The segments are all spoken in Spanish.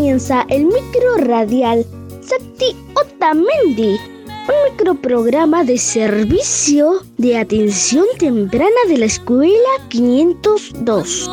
comienza el micro radial. Sakti Otamendi, un microprograma de servicio de atención temprana de la escuela 502.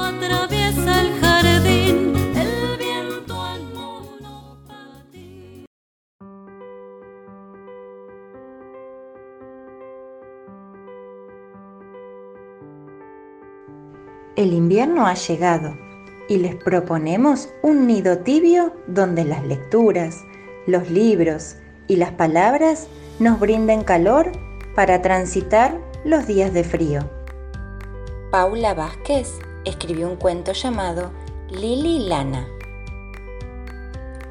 El invierno ha llegado y les proponemos un nido tibio donde las lecturas, los libros y las palabras nos brinden calor para transitar los días de frío. Paula Vázquez escribió un cuento llamado Lili Lana.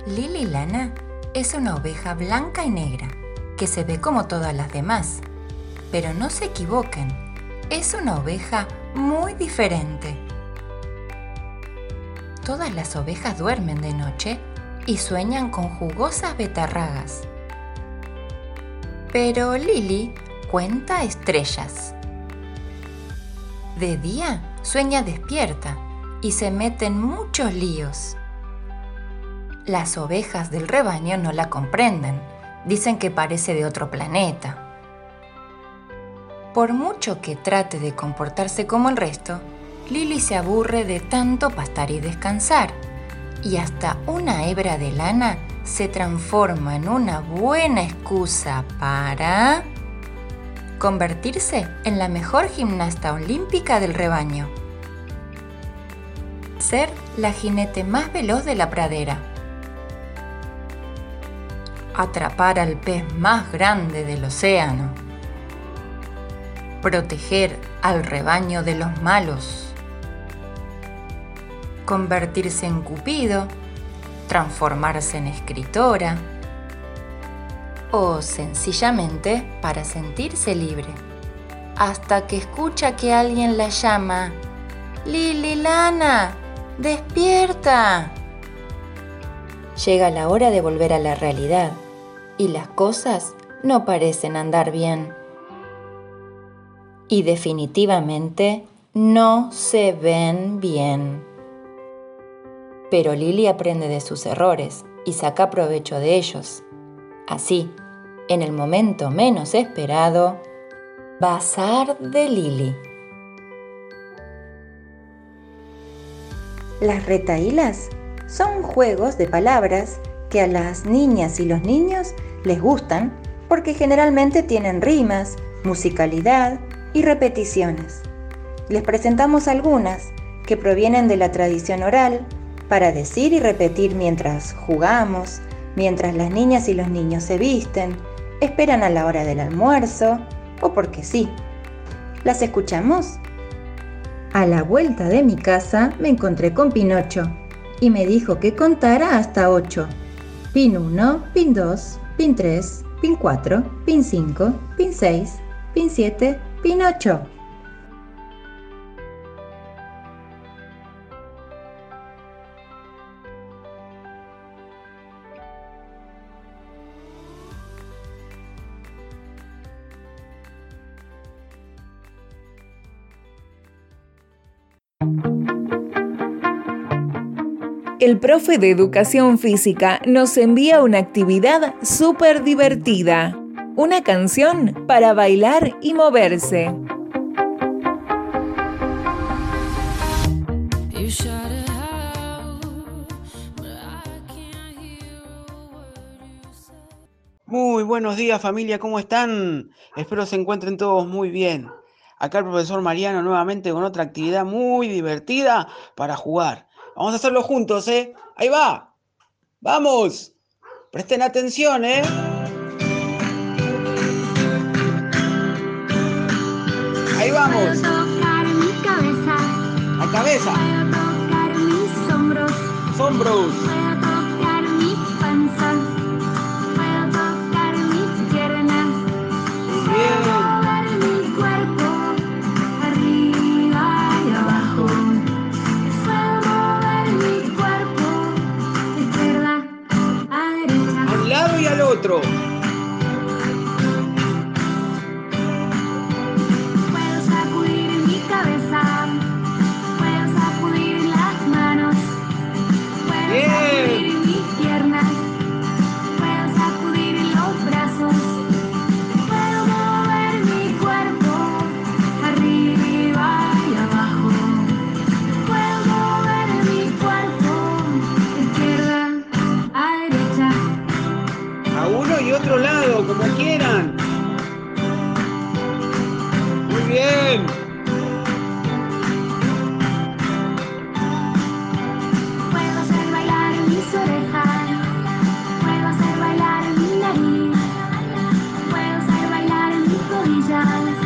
Lili Lana es una oveja blanca y negra que se ve como todas las demás. Pero no se equivoquen, es una oveja muy diferente. Todas las ovejas duermen de noche y sueñan con jugosas betarragas. Pero Lily cuenta estrellas. De día sueña despierta y se mete en muchos líos. Las ovejas del rebaño no la comprenden, dicen que parece de otro planeta. Por mucho que trate de comportarse como el resto, Lily se aburre de tanto pastar y descansar, y hasta una hebra de lana se transforma en una buena excusa para convertirse en la mejor gimnasta olímpica del rebaño. Ser la jinete más veloz de la pradera. Atrapar al pez más grande del océano proteger al rebaño de los malos, convertirse en Cupido, transformarse en escritora o sencillamente para sentirse libre, hasta que escucha que alguien la llama, Lili Lana, despierta. Llega la hora de volver a la realidad y las cosas no parecen andar bien y definitivamente no se ven bien. Pero Lily aprende de sus errores y saca provecho de ellos. Así, en el momento menos esperado, Bazar de Lily. Las retaílas son juegos de palabras que a las niñas y los niños les gustan porque generalmente tienen rimas, musicalidad y repeticiones. Les presentamos algunas que provienen de la tradición oral para decir y repetir mientras jugamos, mientras las niñas y los niños se visten, esperan a la hora del almuerzo o porque sí. ¿Las escuchamos? A la vuelta de mi casa me encontré con Pinocho y me dijo que contara hasta 8. Pin 1, pin 2, pin 3, pin 4, pin 5, pin 6, pin 7, Pinocho. El profe de educación física nos envía una actividad súper divertida una canción para bailar y moverse. Muy buenos días familia, ¿cómo están? Espero se encuentren todos muy bien. Acá el profesor Mariano nuevamente con otra actividad muy divertida para jugar. Vamos a hacerlo juntos, ¿eh? Ahí va. Vamos. Presten atención, ¿eh? Ahí vamos. Puedo tocar mi cabeza. La cabeza. Puedo tocar mis hombros. otro lado, como quieran. Muy bien. Puedo hacer bailar en mis orejas. Puedo hacer bailar en mi nariz. Puedo hacer bailar en mis rodillas.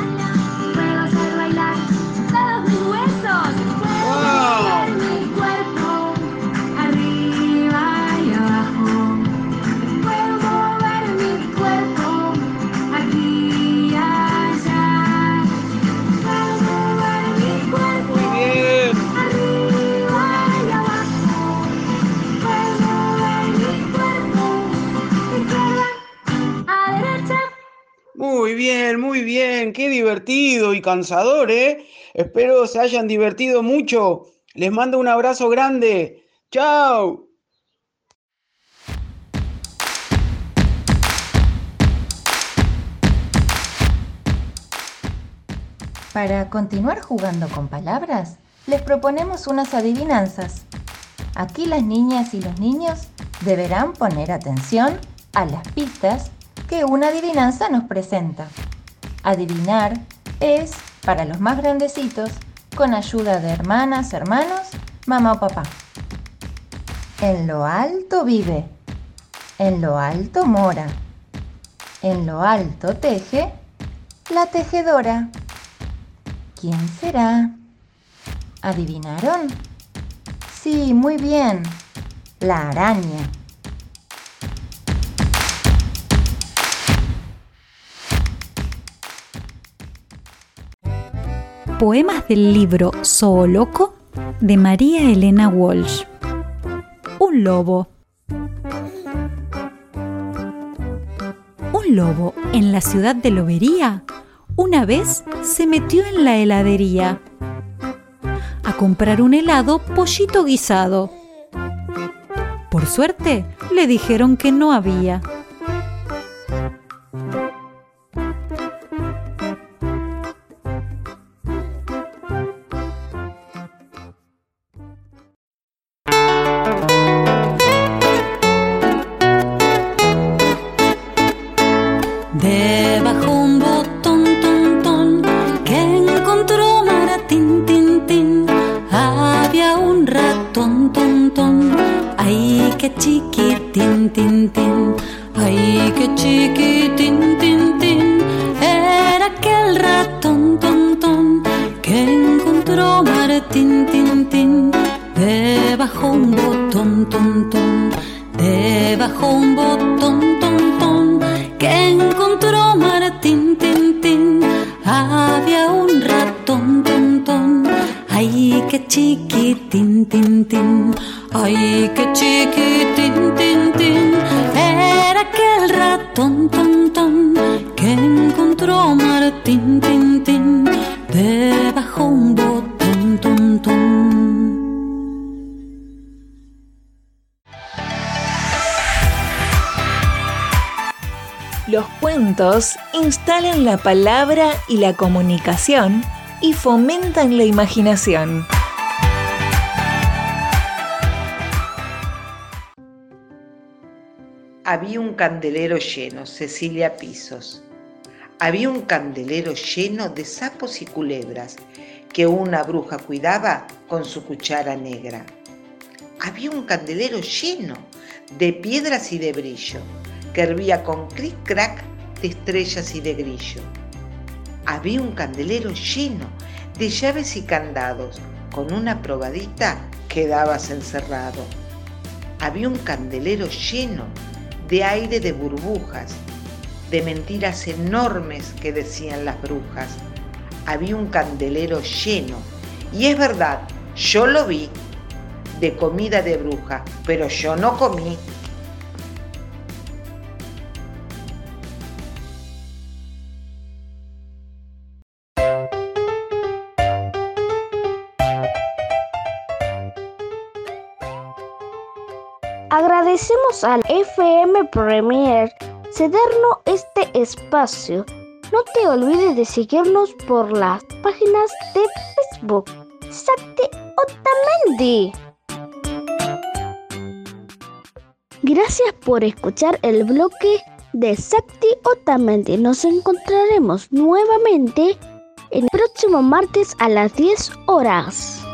Qué divertido y cansador, ¿eh? Espero se hayan divertido mucho. Les mando un abrazo grande. ¡Chao! Para continuar jugando con palabras, les proponemos unas adivinanzas. Aquí las niñas y los niños deberán poner atención a las pistas que una adivinanza nos presenta. Adivinar es, para los más grandecitos, con ayuda de hermanas, hermanos, mamá o papá. En lo alto vive, en lo alto mora, en lo alto teje la tejedora. ¿Quién será? ¿Adivinaron? Sí, muy bien. La araña. Poemas del libro Zooloco de María Elena Walsh. Un lobo. Un lobo en la ciudad de Lobería una vez se metió en la heladería a comprar un helado pollito guisado. Por suerte, le dijeron que no había. Chiquitín, tin, tin. Ay, que chiquitín, tin. Era aquel ratón, ton, ton, que encontró Martín, tin, tin. Debajo un botón, ton, ton, debajo un botón, ton, ton, que encontró Martín, tin, tin. Había un ratón, ton, ton, ay, que chiquitín, tin, tin. Ay, que chiquitín, tin, tin. Era aquel ratón, ton, ton, que encontró Martín, tin, tin. Debajo un botón, ton, ton. Los cuentos instalan la palabra y la comunicación y fomentan la imaginación. Había un candelero lleno, Cecilia Pisos. Había un candelero lleno de sapos y culebras que una bruja cuidaba con su cuchara negra. Había un candelero lleno de piedras y de brillo que hervía con cric-crac de estrellas y de grillo. Había un candelero lleno de llaves y candados. Con una probadita quedabas encerrado. Había un candelero lleno de aire de burbujas, de mentiras enormes que decían las brujas. Había un candelero lleno, y es verdad, yo lo vi, de comida de bruja, pero yo no comí. Agradecemos al FM Premier cedernos este espacio. No te olvides de seguirnos por las páginas de Facebook. Sakti Otamendi. Gracias por escuchar el bloque de Sakti Otamendi. Nos encontraremos nuevamente el próximo martes a las 10 horas.